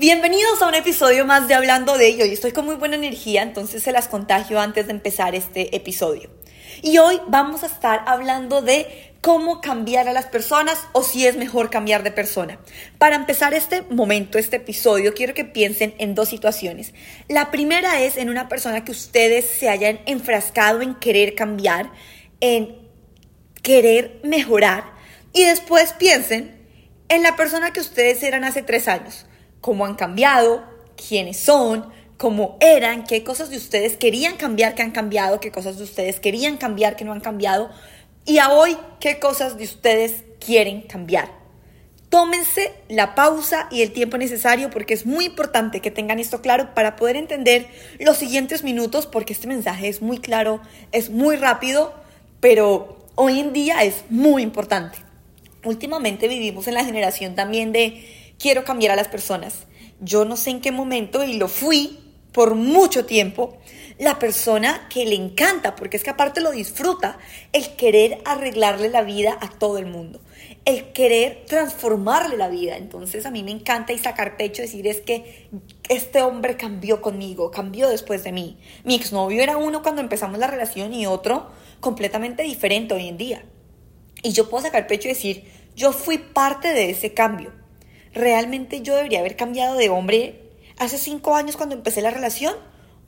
Bienvenidos a un episodio más de Hablando de ello. Y estoy con muy buena energía, entonces se las contagio antes de empezar este episodio. Y hoy vamos a estar hablando de cómo cambiar a las personas o si es mejor cambiar de persona. Para empezar este momento, este episodio, quiero que piensen en dos situaciones. La primera es en una persona que ustedes se hayan enfrascado en querer cambiar, en querer mejorar. Y después piensen en la persona que ustedes eran hace tres años cómo han cambiado, quiénes son, cómo eran, qué cosas de ustedes querían cambiar que han cambiado, qué cosas de ustedes querían cambiar que no han cambiado y a hoy qué cosas de ustedes quieren cambiar. Tómense la pausa y el tiempo necesario porque es muy importante que tengan esto claro para poder entender los siguientes minutos porque este mensaje es muy claro, es muy rápido, pero hoy en día es muy importante. Últimamente vivimos en la generación también de quiero cambiar a las personas. Yo no sé en qué momento, y lo fui por mucho tiempo, la persona que le encanta, porque es que aparte lo disfruta, el querer arreglarle la vida a todo el mundo, el querer transformarle la vida. Entonces a mí me encanta y sacar pecho, decir es que este hombre cambió conmigo, cambió después de mí. Mi exnovio era uno cuando empezamos la relación y otro completamente diferente hoy en día. Y yo puedo sacar pecho y decir, yo fui parte de ese cambio ¿realmente yo debería haber cambiado de hombre hace cinco años cuando empecé la relación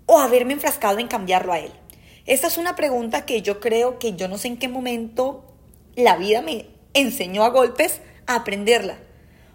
o haberme enfrascado en cambiarlo a él? Esta es una pregunta que yo creo que yo no sé en qué momento la vida me enseñó a golpes a aprenderla.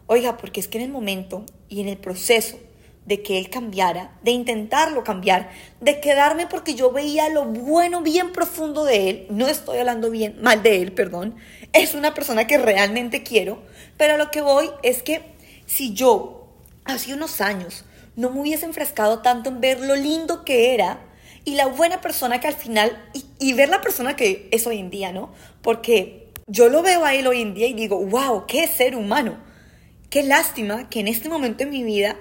Oiga, porque es que en el momento y en el proceso de que él cambiara, de intentarlo cambiar, de quedarme porque yo veía lo bueno bien profundo de él, no estoy hablando bien mal de él, perdón, es una persona que realmente quiero, pero lo que voy es que si yo hace unos años no me hubiese enfrescado tanto en ver lo lindo que era y la buena persona que al final, y, ver la persona que es hoy en día, ¿no? Porque yo lo veo a él hoy en día y digo, wow, qué ser humano. Qué lástima que en este momento de mi vida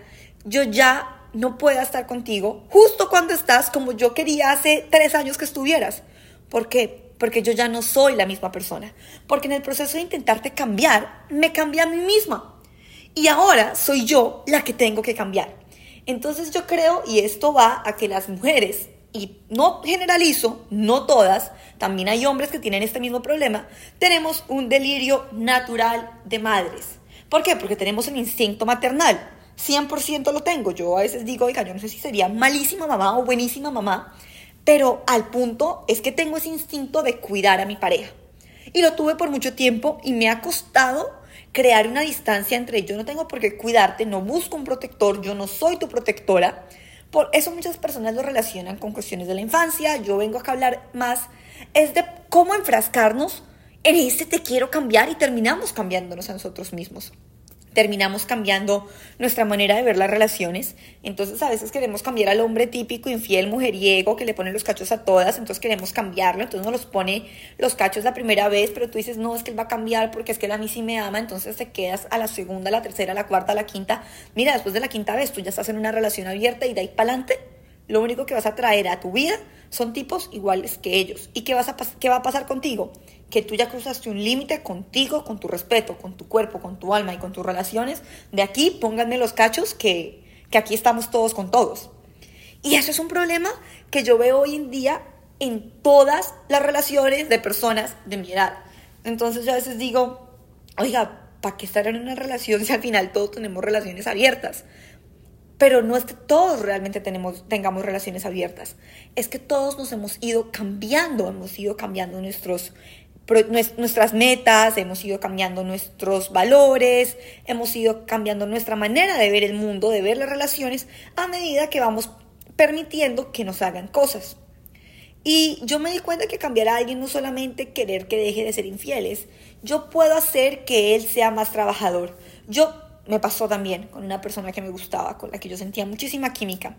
yo ya no pueda estar contigo justo cuando estás como yo quería hace tres años que estuvieras. ¿Por qué? Porque yo ya no soy la misma persona. Porque en el proceso de intentarte cambiar, me cambié a mí misma. Y ahora soy yo la que tengo que cambiar. Entonces yo creo, y esto va a que las mujeres, y no generalizo, no todas, también hay hombres que tienen este mismo problema, tenemos un delirio natural de madres. ¿Por qué? Porque tenemos el instinto maternal. 100% lo tengo. Yo a veces digo, oiga, yo no sé si sería malísima mamá o buenísima mamá, pero al punto es que tengo ese instinto de cuidar a mi pareja. Y lo tuve por mucho tiempo y me ha costado crear una distancia entre yo no tengo por qué cuidarte, no busco un protector, yo no soy tu protectora. Por eso muchas personas lo relacionan con cuestiones de la infancia. Yo vengo acá a hablar más es de cómo enfrascarnos en ese te quiero cambiar y terminamos cambiándonos a nosotros mismos terminamos cambiando nuestra manera de ver las relaciones. Entonces a veces queremos cambiar al hombre típico, infiel, mujeriego, que le pone los cachos a todas, entonces queremos cambiarlo, entonces nos los pone los cachos la primera vez, pero tú dices, no, es que él va a cambiar porque es que él a mí sí me ama, entonces te quedas a la segunda, la tercera, la cuarta, la quinta. Mira, después de la quinta vez tú ya estás en una relación abierta y de ahí para adelante, lo único que vas a traer a tu vida son tipos iguales que ellos. ¿Y qué, vas a qué va a pasar contigo? Que tú ya cruzaste un límite contigo, con tu respeto, con tu cuerpo, con tu alma y con tus relaciones, de aquí pónganme los cachos que, que aquí estamos todos con todos. Y eso es un problema que yo veo hoy en día en todas las relaciones de personas de mi edad. Entonces yo a veces digo, oiga, ¿para qué estar en una relación si al final todos tenemos relaciones abiertas? Pero no es que todos realmente tenemos, tengamos relaciones abiertas, es que todos nos hemos ido cambiando, hemos ido cambiando nuestros nuestras metas, hemos ido cambiando nuestros valores, hemos ido cambiando nuestra manera de ver el mundo, de ver las relaciones, a medida que vamos permitiendo que nos hagan cosas. Y yo me di cuenta que cambiar a alguien no solamente querer que deje de ser infieles, yo puedo hacer que él sea más trabajador. Yo me pasó también con una persona que me gustaba, con la que yo sentía muchísima química.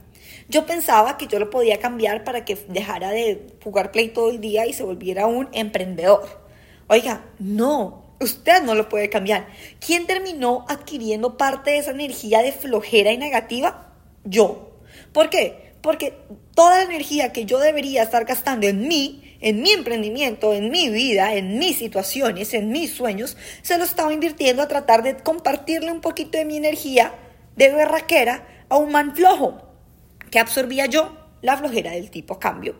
Yo pensaba que yo lo podía cambiar para que dejara de jugar play todo el día y se volviera un emprendedor. Oiga, no, usted no lo puede cambiar. ¿Quién terminó adquiriendo parte de esa energía de flojera y negativa? Yo. ¿Por qué? Porque toda la energía que yo debería estar gastando en mí, en mi emprendimiento, en mi vida, en mis situaciones, en mis sueños, se lo estaba invirtiendo a tratar de compartirle un poquito de mi energía de berraquera a un man flojo. ¿Qué absorbía yo? La flojera del tipo cambio.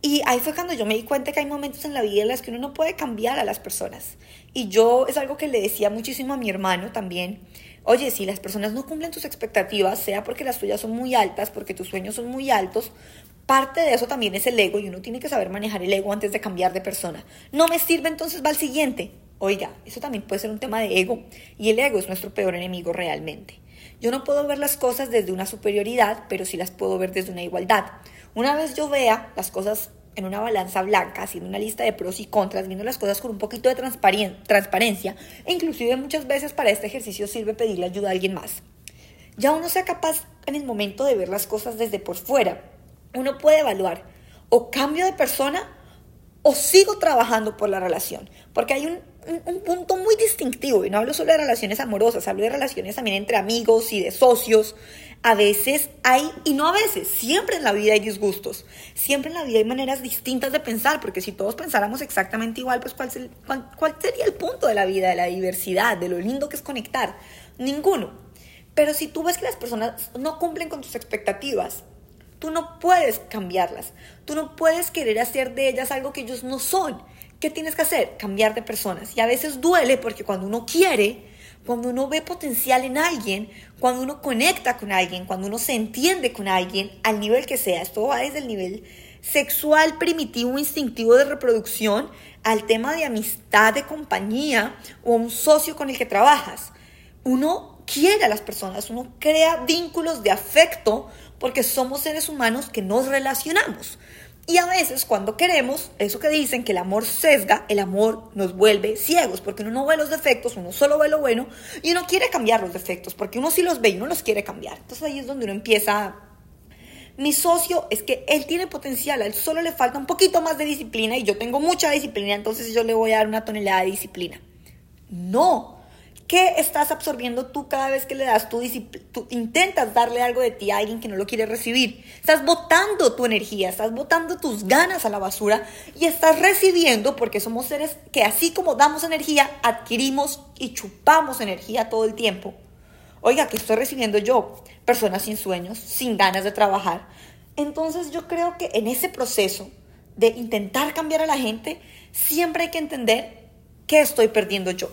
Y ahí fue cuando yo me di cuenta que hay momentos en la vida en los que uno no puede cambiar a las personas. Y yo es algo que le decía muchísimo a mi hermano también. Oye, si las personas no cumplen tus expectativas, sea porque las tuyas son muy altas, porque tus sueños son muy altos, parte de eso también es el ego y uno tiene que saber manejar el ego antes de cambiar de persona. No me sirve, entonces va al siguiente. Oiga, eso también puede ser un tema de ego y el ego es nuestro peor enemigo realmente. Yo no puedo ver las cosas desde una superioridad, pero sí las puedo ver desde una igualdad. Una vez yo vea las cosas en una balanza blanca, haciendo una lista de pros y contras, viendo las cosas con un poquito de transparencia, e inclusive muchas veces para este ejercicio sirve pedirle ayuda a alguien más. Ya uno sea capaz en el momento de ver las cosas desde por fuera, uno puede evaluar o cambio de persona o sigo trabajando por la relación, porque hay un un, punto muy distintivo, y no hablo solo de relaciones amorosas, hablo de relaciones también entre amigos y de socios. A veces hay, y no a veces, siempre en la vida hay disgustos, siempre en la vida hay maneras distintas de pensar, porque si todos pensáramos exactamente igual, pues ¿cuál, cuál, sería el punto de la vida, de la diversidad, de lo lindo que es conectar? Ninguno. Pero si tú ves que las personas no cumplen con tus expectativas, tú no puedes cambiarlas, tú no puedes querer hacer de ellas algo que ellos no son. ¿Qué tienes que hacer? Cambiar de personas. Y a veces duele porque cuando uno quiere, cuando uno ve potencial en alguien, cuando uno conecta con alguien, cuando uno se entiende con alguien, al nivel que sea, esto va desde el nivel sexual, primitivo, instintivo de reproducción, al tema de amistad, de compañía o un socio con el que trabajas. Uno quiere a las personas, uno crea vínculos de afecto porque somos seres humanos que nos relacionamos. Y a veces cuando queremos, eso que dicen que el amor sesga, el amor nos vuelve ciegos, porque uno no ve los defectos, uno solo ve lo bueno y uno quiere cambiar los defectos, porque uno sí los ve y uno los quiere cambiar. Entonces ahí es donde uno empieza... Mi socio es que él tiene potencial, a él solo le falta un poquito más de disciplina y yo tengo mucha disciplina, entonces yo le voy a dar una tonelada de disciplina. No, ¿Qué estás absorbiendo tú cada vez que le das tu disciplina? intentas darle algo de ti a alguien que no lo quiere recibir. Estás botando tu energía, estás botando tus ganas a la basura y estás recibiendo porque somos seres que así como damos energía, adquirimos y chupamos energía todo el tiempo. Oiga, ¿qué estoy recibiendo yo? Personas sin sueños, sin ganas de trabajar. Entonces yo creo que en ese proceso de intentar cambiar a la gente, siempre hay que entender qué estoy perdiendo yo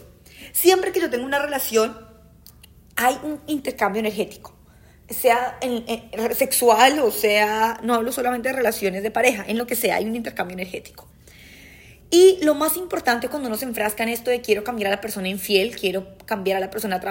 Siempre que yo tengo una relación, hay un intercambio energético, sea sexual o sea, no hablo solamente de relaciones de pareja, en lo que sea, hay un intercambio energético. Y lo más importante cuando uno se enfrasca en esto de quiero cambiar a la persona infiel, quiero cambiar a la persona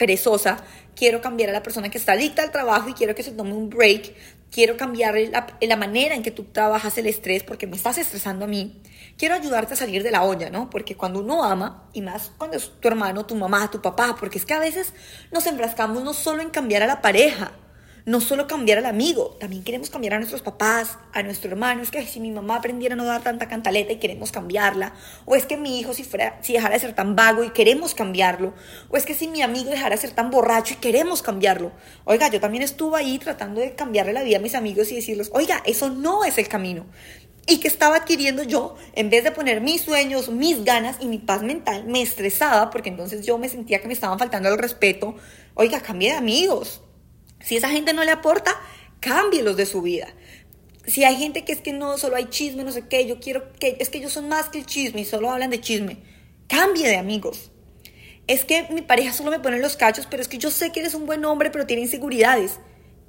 perezosa, quiero cambiar a la persona que está adicta al trabajo y quiero que se tome un break, quiero cambiar la, la, manera en que tú trabajas el estrés porque me estás estresando a mí, quiero ayudarte a salir de la olla, ¿no? Porque cuando uno ama, y más cuando es tu hermano, tu mamá, tu papá, porque es que a veces nos enfrascamos no solo en cambiar a la pareja, no solo cambiar al amigo, también queremos cambiar a nuestros papás, a nuestro hermano. Es que si mi mamá aprendiera a no dar tanta cantaleta y queremos cambiarla, o es que mi hijo si, fuera, si dejara de ser tan vago y queremos cambiarlo, o es que si mi amigo dejara de ser tan borracho y queremos cambiarlo. Oiga, yo también estuve ahí tratando de cambiarle la vida a mis amigos y decirles, oiga, eso no es el camino. Y que estaba adquiriendo yo, en vez de poner mis sueños, mis ganas y mi paz mental, me estresaba porque entonces yo me sentía que me estaban faltando el respeto. Oiga, cambié de amigos si esa gente no le aporta, cámbielos de su vida. Si hay gente que es que no, solo hay chisme, no sé qué, yo quiero que, es que ellos son más que el chisme y solo hablan de chisme, cambie de amigos. Es que mi pareja solo me pone los cachos, pero es que yo sé que eres un buen hombre, pero tiene inseguridades.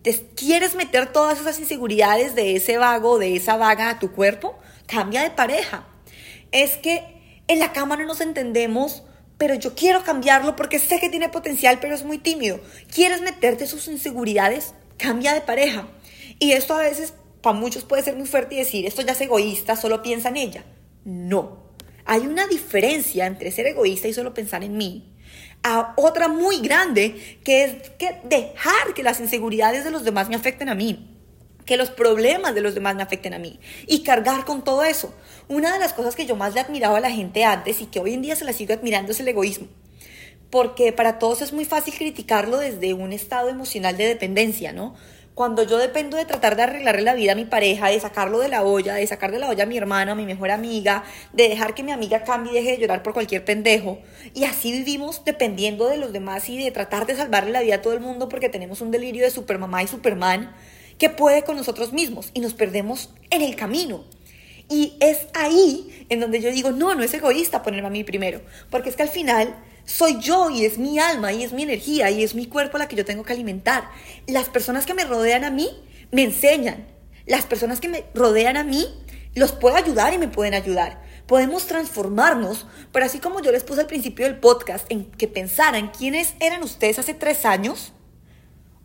¿Te quieres meter todas esas inseguridades de ese vago, de esa vaga a tu cuerpo? Cambia de pareja. Es que en la cama no nos entendemos pero yo quiero cambiarlo porque sé que tiene potencial, pero es muy tímido. ¿Quieres meterte sus inseguridades? Cambia de pareja. Y esto a veces para muchos puede ser muy fuerte y decir, esto ya es egoísta, solo piensa en ella. No. Hay una diferencia entre ser egoísta y solo pensar en mí. A otra muy grande, que es que dejar que las inseguridades de los demás me afecten a mí que los problemas de los demás me afecten a mí y cargar con todo eso. Una de las cosas que yo más le admiraba a la gente antes y que hoy en día se la sigo admirando es el egoísmo. Porque para todos es muy fácil criticarlo desde un estado emocional de dependencia, ¿no? Cuando yo dependo de tratar de arreglarle la vida a mi pareja, de sacarlo de la olla, de sacar de la olla a mi hermana, a mi mejor amiga, de dejar que mi amiga cambie y deje de llorar por cualquier pendejo. Y así vivimos dependiendo de los demás y de tratar de salvarle la vida a todo el mundo porque tenemos un delirio de supermamá y superman que puede con nosotros mismos y nos perdemos en el camino. Y es ahí en donde yo digo, no, no es egoísta ponerme a mí primero, porque es que al final soy yo y es mi alma y es mi energía y es mi cuerpo la que yo tengo que alimentar. Las personas que me rodean a mí me enseñan. Las personas que me rodean a mí los puedo ayudar y me pueden ayudar. Podemos transformarnos, pero así como yo les puse al principio del podcast en que pensaran quiénes eran ustedes hace tres años,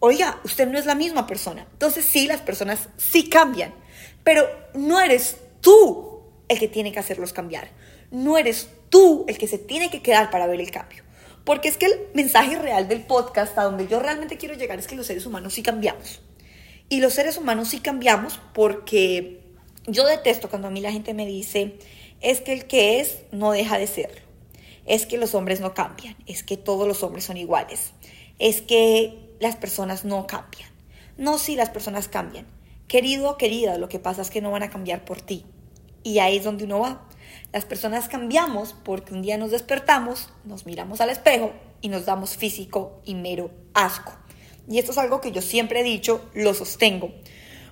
oiga, usted no es la misma persona. Entonces sí, las personas sí cambian, pero no eres tú el que tiene que hacerlos cambiar. No eres tú el que se tiene que quedar para ver el cambio. Porque es que el mensaje real del podcast, a donde yo realmente quiero llegar, es que los seres humanos sí cambiamos. Y los seres humanos sí cambiamos porque yo detesto cuando a mí la gente me dice, es que el que es no deja de serlo. Es que los hombres no cambian. Es que todos los hombres son iguales. Es que las personas no cambian. No, si las personas cambian. Querido o querida, lo que pasa es que no van a cambiar por ti. Y ahí es donde uno va. Las personas cambiamos porque un día nos despertamos, nos miramos al espejo y nos damos físico y mero asco. Y esto es algo que yo siempre he dicho, lo sostengo.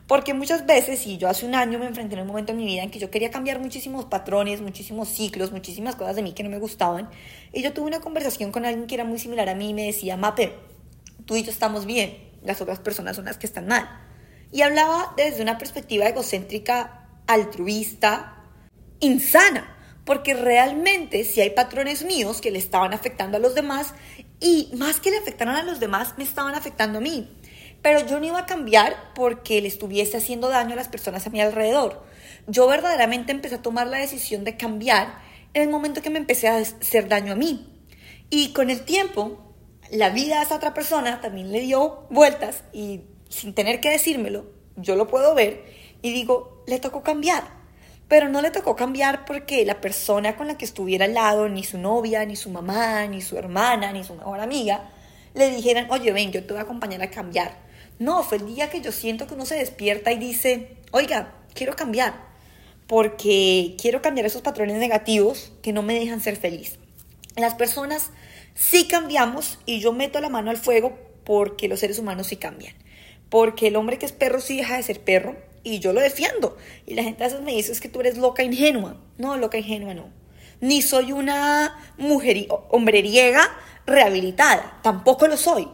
Porque muchas veces, y yo hace un año me enfrenté en un momento en mi vida en que yo quería cambiar muchísimos patrones, muchísimos ciclos, muchísimas cosas de mí que no me gustaban, y yo tuve una conversación con alguien que era muy similar a mí y me decía, Mape, tú y yo estamos bien, las otras personas son las que están mal. Y hablaba desde una perspectiva egocéntrica, altruista, insana, porque realmente si hay patrones míos que le estaban afectando a los demás y más que le afectaran a los demás, me estaban afectando a mí. Pero yo no iba a cambiar porque le estuviese haciendo daño a las personas a mi alrededor. Yo verdaderamente empecé a tomar la decisión de cambiar en el momento que me empecé a hacer daño a mí. Y con el tiempo, la vida a esa otra persona también le dio vueltas y sin tener que decírmelo, yo lo puedo ver y digo, le tocó cambiar pero no le tocó cambiar porque la persona con la que estuviera al lado, ni su novia, ni su mamá, ni su hermana, ni su mejor amiga, le dijeran, oye, ven, yo te voy a acompañar a cambiar. No, fue el día que yo siento que uno se despierta y dice, oiga, quiero cambiar, porque quiero cambiar esos patrones negativos que no me dejan ser feliz. Las personas sí cambiamos y yo meto la mano al fuego porque los seres humanos sí cambian. Porque el hombre que es perro sí deja de ser perro, y yo lo defiendo. Y la gente a veces me dice, es que tú eres loca ingenua. No, loca ingenua no. Ni soy una mujer hombreriega rehabilitada, tampoco lo soy.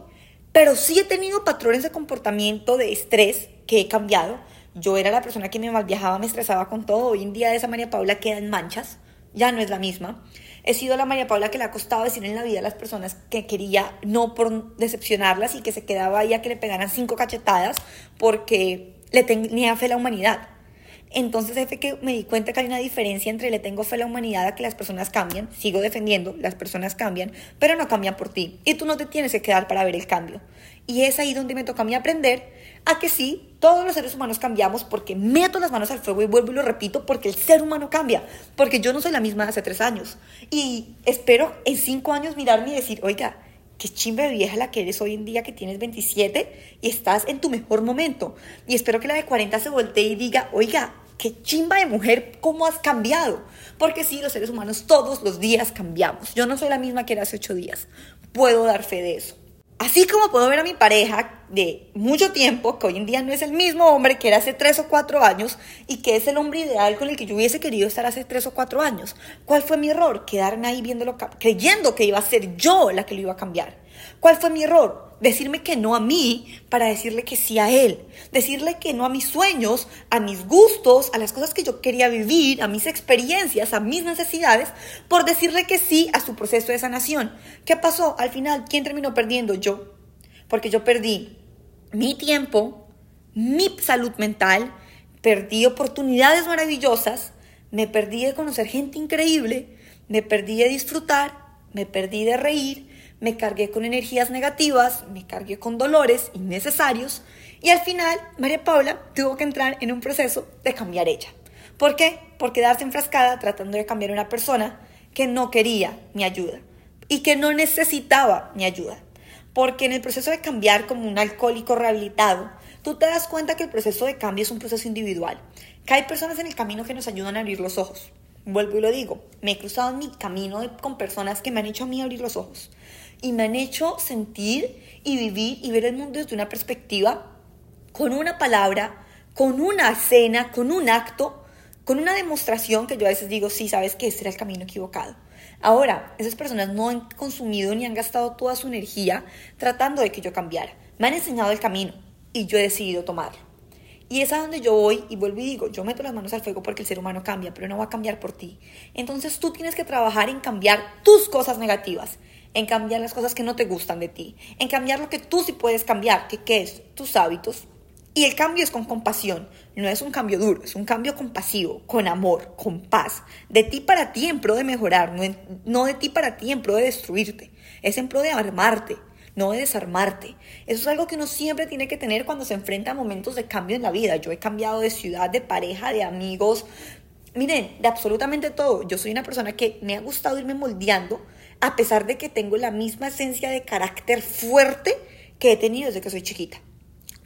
Pero sí he tenido patrones de comportamiento de estrés que he cambiado. Yo era la persona que me mal viajaba, me estresaba con todo. Hoy en día esa María Paula queda en manchas, ya no es la misma. He sido la María Paula que le ha costado decir en la vida a las personas que quería, no por decepcionarlas y que se quedaba ahí a que le pegaran cinco cachetadas porque le tenía fe a la humanidad. Entonces fue que me di cuenta que hay una diferencia entre le tengo fe a la humanidad a que las personas cambian, sigo defendiendo, las personas cambian, pero no cambian por ti. Y tú no te tienes que quedar para ver el cambio. Y es ahí donde me toca a mí aprender a que sí, todos los seres humanos cambiamos porque meto las manos al fuego y vuelvo y lo repito porque el ser humano cambia, porque yo no soy la misma de hace tres años. Y espero en cinco años mirarme y decir, oiga, qué chimba de vieja la que eres hoy en día que tienes 27 y estás en tu mejor momento. Y espero que la de 40 se voltee y diga, oiga, qué chimba de mujer, cómo has cambiado. Porque sí, los seres humanos todos los días cambiamos. Yo no soy la misma que era hace ocho días. Puedo dar fe de eso. Así como puedo ver a mi pareja de mucho tiempo, que hoy en día no es el mismo hombre que era hace tres o cuatro años y que es el hombre ideal con el que yo hubiese querido estar hace tres o cuatro años. ¿Cuál fue mi error? Quedarme ahí viéndolo, creyendo que iba a ser yo la que lo iba a cambiar. ¿Cuál fue mi error? decirme que no a mí para decirle que sí a él, decirle que no a mis sueños, a mis gustos, a las cosas que yo quería vivir, a mis experiencias, a mis necesidades, por decirle que sí a su proceso de sanación. ¿Qué pasó? Al final, ¿quién terminó perdiendo? Yo. Porque yo perdí mi tiempo, mi salud mental, perdí oportunidades maravillosas, me perdí de conocer gente increíble, me perdí de disfrutar, me perdí de reír, me cargué con energías negativas, me cargué con dolores innecesarios y al final María Paula tuvo que entrar en un proceso de cambiar ella. ¿Por qué? Por quedarse enfrascada tratando de cambiar a una persona que no quería mi ayuda y que no necesitaba mi ayuda. Porque en el proceso de cambiar como un alcohólico rehabilitado, tú te das cuenta que el proceso de cambio es un proceso individual, que hay personas en el camino que nos ayudan a abrir los ojos. Vuelvo y lo digo, me he cruzado en mi camino con personas que me han hecho a mí abrir los ojos y me han hecho sentir y vivir y ver el mundo desde una perspectiva, con una palabra, con una escena, con un acto, con una demostración que yo a veces digo, sí, sabes que este era el camino equivocado. Ahora, esas personas no han consumido ni han gastado toda su energía tratando de que yo cambiara. Me han enseñado el camino y yo he decidido tomarlo. Y es a donde yo voy y vuelvo y digo, yo meto las manos al fuego porque el ser humano cambia, pero no va a cambiar por ti. Entonces tú tienes que trabajar en cambiar tus cosas negativas, en cambiar las cosas que no te gustan de ti, en cambiar lo que tú sí puedes cambiar, que qué es tus hábitos, y el cambio es con compasión, no es un cambio duro, es un cambio compasivo, con amor, con paz, de ti para ti en pro de mejorar, no, de ti para ti en pro de destruirte, es en pro de armarte, no de desarmarte. Eso es algo que uno siempre tiene que tener cuando se enfrenta a momentos de cambio en la vida. Yo he cambiado de ciudad, de pareja, de amigos, miren, de absolutamente todo. Yo soy una persona que me ha gustado irme moldeando a pesar de que tengo la misma esencia de carácter fuerte que he tenido desde que soy chiquita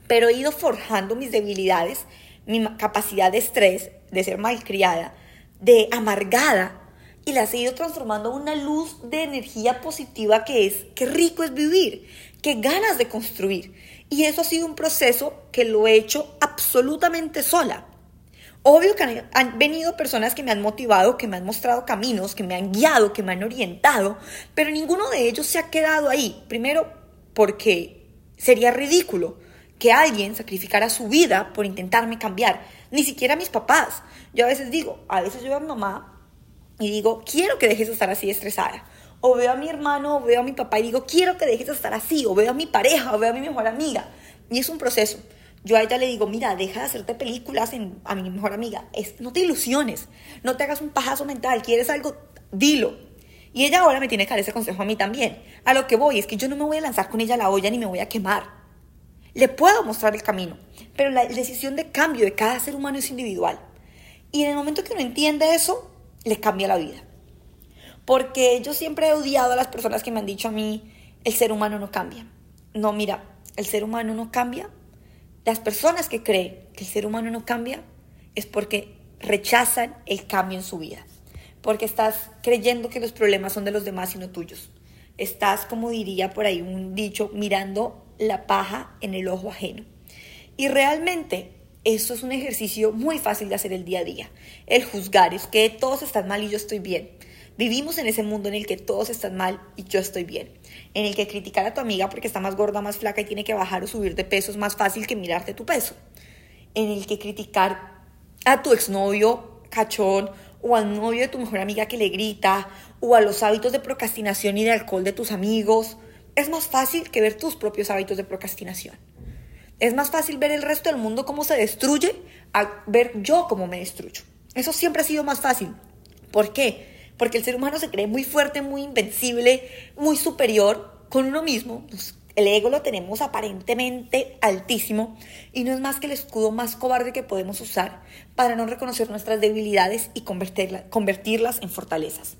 pero he ido forjando mis debilidades, mi capacidad de estrés, de ser malcriada, de amargada, y las he ido transformando en una luz de energía positiva que es, qué rico es vivir, qué ganas de construir. Y eso ha sido un proceso que lo he hecho absolutamente sola. Obvio que han, venido personas que me han motivado, que me han mostrado caminos, que me han guiado, que me han orientado, pero ninguno de ellos se ha quedado ahí. Primero, porque sería ridículo que alguien sacrificara su vida por intentarme cambiar. Ni siquiera mis papás. Yo a veces digo, a veces yo veo a mi mamá y digo, quiero que dejes de estar así estresada. O veo a mi hermano, o veo a mi papá y digo, quiero que dejes de estar así. O veo a mi pareja, o veo a mi mejor amiga. Y es un proceso. Yo a ella le digo, mira, deja de hacerte películas a mi mejor amiga. No te ilusiones, no te hagas un pajazo mental. ¿Quieres algo? Dilo. Y ella ahora me tiene que dar ese consejo a mí también. A lo que voy es que yo no me voy a lanzar con ella la olla ni me voy a quemar. Le puedo mostrar el camino, pero la decisión de cambio de cada ser humano es individual. Y en el momento que uno entiende eso, le cambia la vida. Porque yo siempre he odiado a las personas que me han dicho a mí, el ser humano no cambia. No, mira, el ser humano no cambia. Las personas que creen que el ser humano no cambia es porque rechazan el cambio en su vida. Porque estás creyendo que los problemas son de los demás y no tuyos. Estás, como diría por ahí un dicho, mirando la paja en el ojo ajeno. Y realmente eso es un ejercicio muy fácil de hacer el día a día. El juzgar es que todos están mal y yo estoy bien. Vivimos en ese mundo en el que todos están mal y yo estoy bien. En el que criticar a tu amiga porque está más gorda, más flaca y tiene que bajar o subir de peso es más fácil que mirarte tu peso. En el que criticar a tu exnovio cachón o al novio de tu mejor amiga que le grita o a los hábitos de procrastinación y de alcohol de tus amigos es más fácil que ver tus propios hábitos de procrastinación. Es más fácil ver el resto del mundo cómo se destruye a ver yo cómo me destruyo. Eso siempre ha sido más fácil. ¿Por qué? Porque el ser humano se cree muy fuerte, muy invencible, muy superior con uno mismo. El ego lo tenemos aparentemente altísimo y no es más que el escudo más cobarde que podemos usar para no reconocer nuestras debilidades y convertirlas en fortalezas.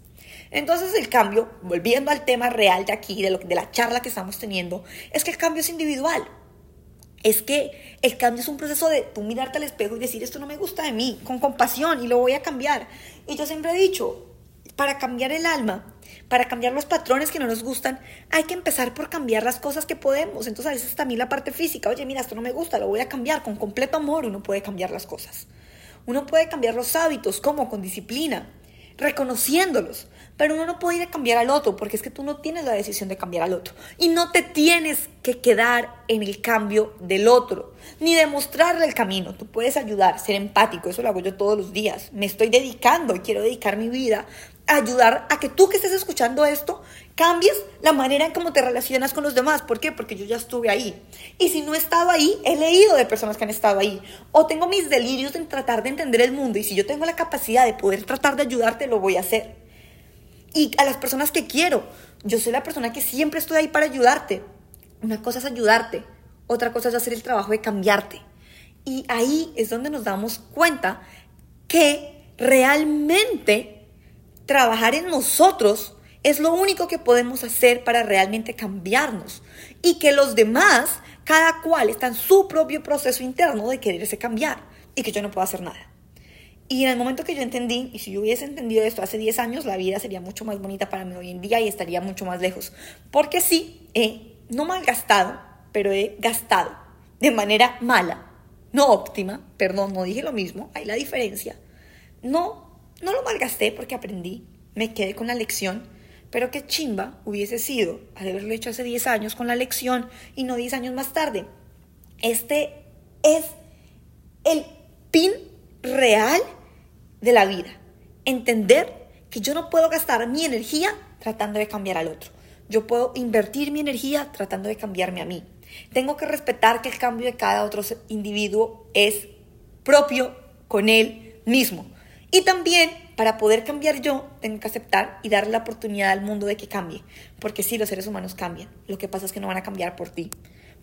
Entonces el cambio, volviendo al tema real de aquí, de, lo, de la charla que estamos teniendo, es que el cambio es individual. Es que el cambio es un proceso de tú mirarte al espejo y decir, esto no me gusta de mí, con compasión y lo voy a cambiar. Y yo siempre he dicho, para cambiar el alma, para cambiar los patrones que no nos gustan, hay que empezar por cambiar las cosas que podemos. Entonces a veces también la parte física, oye, mira, esto no me gusta, lo voy a cambiar. Con completo amor uno puede cambiar las cosas. Uno puede cambiar los hábitos, ¿cómo? Con disciplina reconociéndolos. Pero uno no puede ir a cambiar al otro porque es que tú no tienes la decisión de cambiar al otro. Y no te tienes que quedar en el cambio del otro, ni demostrarle el camino. Tú puedes ayudar, ser empático, eso lo hago yo todos los días. Me estoy dedicando y quiero dedicar mi vida ayudar a que tú que estés escuchando esto cambies la manera en cómo te relacionas con los demás. ¿Por qué? Porque yo ya estuve ahí. Y si no he estado ahí, he leído de personas que han estado ahí. O tengo mis delirios en tratar de entender el mundo. Y si yo tengo la capacidad de poder tratar de ayudarte, lo voy a hacer. Y a las personas que quiero, yo soy la persona que siempre estoy ahí para ayudarte. Una cosa es ayudarte, otra cosa es hacer el trabajo de cambiarte. Y ahí es donde nos damos cuenta que realmente trabajar en nosotros es lo único que podemos hacer para realmente cambiarnos. Y que los demás, cada cual está en su propio proceso interno de quererse cambiar. Y que yo no puedo hacer nada. Y en el momento que yo entendí, y si yo hubiese entendido esto hace 10 años, la vida sería mucho más bonita para mí hoy en día y estaría mucho más lejos. Porque sí, he no malgastado, pero he gastado de manera mala, no óptima, perdón, no dije lo mismo, hay la diferencia. No, no lo malgasté porque aprendí, me quedé con la lección, pero qué chimba hubiese sido haberlo hecho hace 10 años con la lección y no 10 años más tarde. Este es el pin real de la vida. Entender que yo no puedo gastar mi energía tratando de cambiar al otro. Yo puedo invertir mi energía tratando de cambiarme a mí. Tengo que respetar que el cambio de cada otro individuo es propio con él mismo. Y también para poder cambiar yo, tengo que aceptar y darle la oportunidad al mundo de que cambie. Porque sí, los seres humanos cambian. Lo que pasa es que no van a cambiar por ti.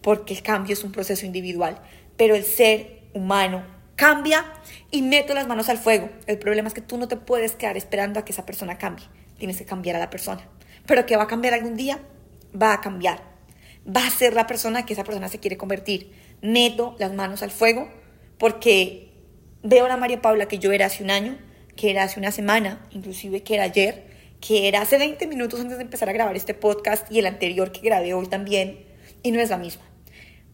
Porque el cambio es un proceso individual. Pero el ser humano cambia y meto las manos al fuego. El problema es que tú no te puedes quedar esperando a que esa persona cambie. Tienes que cambiar a la persona. Pero que va a cambiar algún día, va a cambiar. Va a ser la persona que esa persona se quiere convertir. Meto las manos al fuego porque veo a la María Paula que yo era hace un año, que era hace una semana, inclusive que era ayer, que era hace 20 minutos antes de empezar a grabar este podcast y el anterior que grabé hoy también, y no es la misma.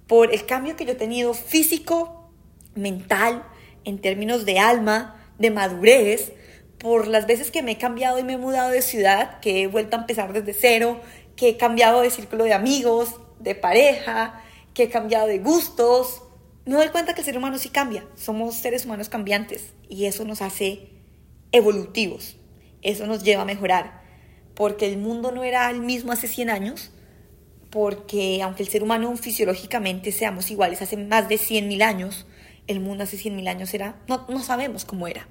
Por el cambio que yo he tenido físico, mental, en términos de alma, de madurez, por las veces que me he cambiado y me he mudado de ciudad, que he vuelto a empezar desde cero, que he cambiado de círculo de amigos, de pareja, que he cambiado de gustos, me doy cuenta que el ser humano sí cambia. Somos seres humanos cambiantes y eso nos hace evolutivos. Eso nos lleva a mejorar. Porque el mundo no era el mismo hace 100 años, porque aunque el ser humano fisiológicamente seamos iguales hace más de 100.000 años, el mundo hace 100.000 años era, no, no sabemos cómo era,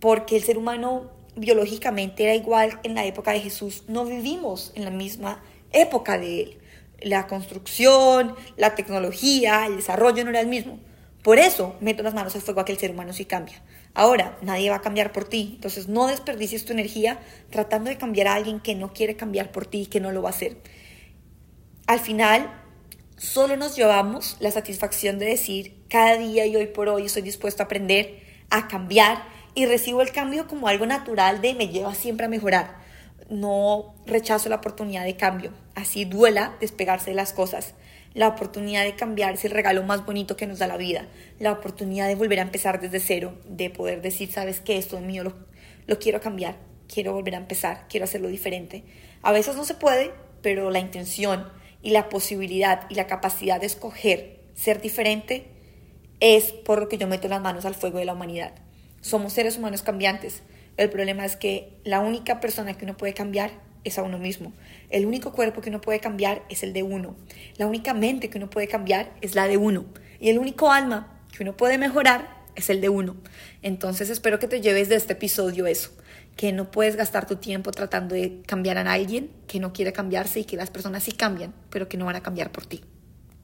porque el ser humano biológicamente era igual en la época de Jesús, no vivimos en la misma época de él. La construcción, la tecnología, el desarrollo no era el mismo. Por eso meto las manos al fuego a que el ser humano sí cambia. Ahora, nadie va a cambiar por ti. Entonces, no desperdicies tu energía tratando de cambiar a alguien que no quiere cambiar por ti y que no lo va a hacer. Al final, solo nos llevamos la satisfacción de decir, cada día y hoy por hoy estoy dispuesto a aprender, a cambiar y recibo el cambio como algo natural de me lleva siempre a mejorar. No rechazo la oportunidad de cambio, así duela despegarse de las cosas. La oportunidad de cambiar es el regalo más bonito que nos da la vida. La oportunidad de volver a empezar desde cero, de poder decir, sabes que esto es mío, lo, lo quiero cambiar, quiero volver a empezar, quiero hacerlo diferente. A veces no se puede, pero la intención y la posibilidad y la capacidad de escoger ser diferente es por lo que yo meto las manos al fuego de la humanidad. Somos seres humanos cambiantes. El problema es que la única persona que uno puede cambiar es a uno mismo. El único cuerpo que uno puede cambiar es el de uno. La única mente que uno puede cambiar es la de uno. Y el único alma que uno puede mejorar es el de uno. Entonces espero que te lleves de este episodio eso que no puedes gastar tu tiempo tratando de cambiar a alguien que no quiere cambiarse y que las personas sí cambian, pero que no van a cambiar por ti.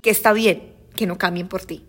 Que está bien que no cambien por ti.